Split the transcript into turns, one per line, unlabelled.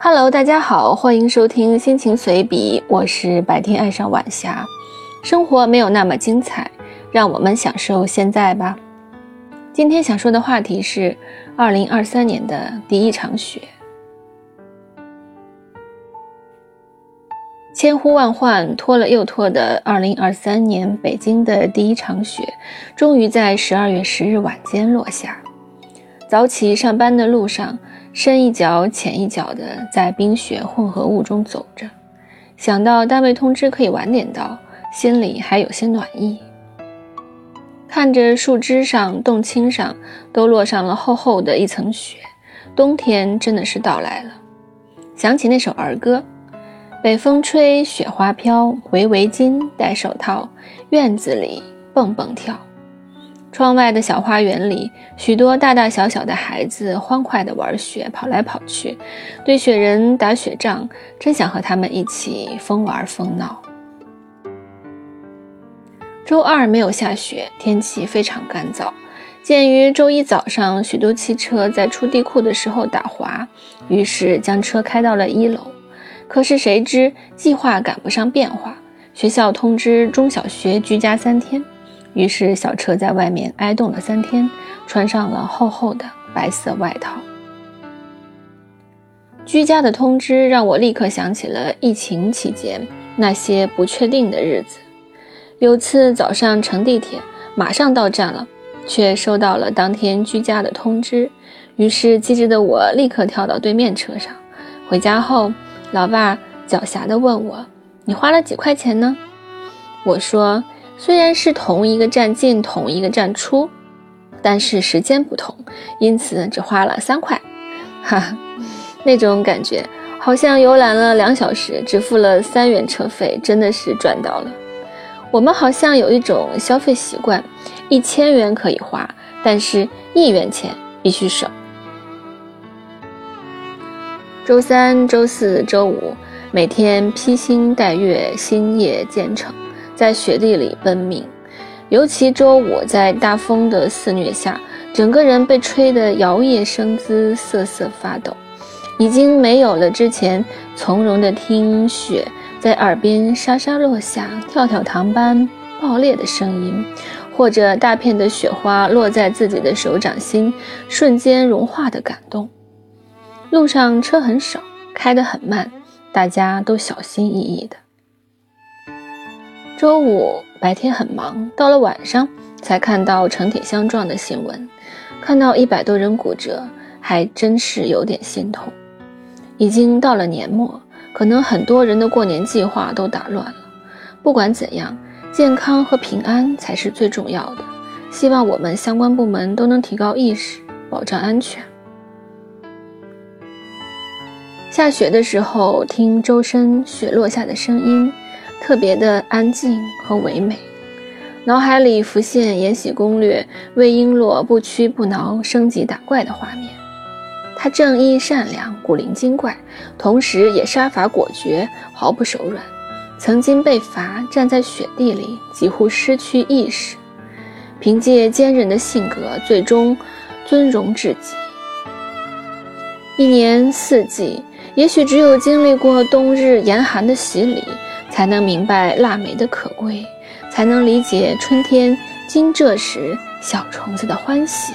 Hello，大家好，欢迎收听心情随笔，我是白天爱上晚霞。生活没有那么精彩，让我们享受现在吧。今天想说的话题是二零二三年的第一场雪。千呼万唤拖了又拖的二零二三年北京的第一场雪，终于在十二月十日晚间落下。早起上班的路上，深一脚浅一脚的在冰雪混合物中走着，想到单位通知可以晚点到，心里还有些暖意。看着树枝上、冻青上都落上了厚厚的一层雪，冬天真的是到来了。想起那首儿歌。北风吹，雪花飘，围围巾，戴手套，院子里蹦蹦跳。窗外的小花园里，许多大大小小的孩子欢快地玩雪，跑来跑去，对雪人打雪仗，真想和他们一起疯玩疯闹。周二没有下雪，天气非常干燥。鉴于周一早上许多汽车在出地库的时候打滑，于是将车开到了一楼。可是谁知计划赶不上变化，学校通知中小学居家三天，于是小车在外面挨冻了三天，穿上了厚厚的白色外套。居家的通知让我立刻想起了疫情期间那些不确定的日子。有次早上乘地铁，马上到站了，却收到了当天居家的通知，于是机智的我立刻跳到对面车上，回家后。老爸狡黠地问我：“你花了几块钱呢？”我说：“虽然是同一个站进，同一个站出，但是时间不同，因此只花了三块。”哈哈，那种感觉好像游览了两小时，只付了三元车费，真的是赚到了。我们好像有一种消费习惯：一千元可以花，但是一元钱必须省。周三、周四周五，每天披星戴月、星夜兼程，在雪地里奔命。尤其周五，在大风的肆虐下，整个人被吹得摇曳生姿、瑟瑟发抖，已经没有了之前从容的听雪在耳边沙沙落下、跳跳糖般爆裂的声音，或者大片的雪花落在自己的手掌心，瞬间融化的感动。路上车很少，开得很慢，大家都小心翼翼的。周五白天很忙，到了晚上才看到成铁相撞的新闻，看到一百多人骨折，还真是有点心痛。已经到了年末，可能很多人的过年计划都打乱了。不管怎样，健康和平安才是最重要的。希望我们相关部门都能提高意识，保障安全。下雪的时候，听周身雪落下的声音，特别的安静和唯美。脑海里浮现《延禧攻略》魏璎珞不屈不挠升级打怪的画面。她正义善良，古灵精怪，同时也杀伐果决，毫不手软。曾经被罚站在雪地里，几乎失去意识，凭借坚韧的性格，最终尊荣至极。一年四季。也许只有经历过冬日严寒的洗礼，才能明白腊梅的可贵，才能理解春天惊蛰时小虫子的欢喜。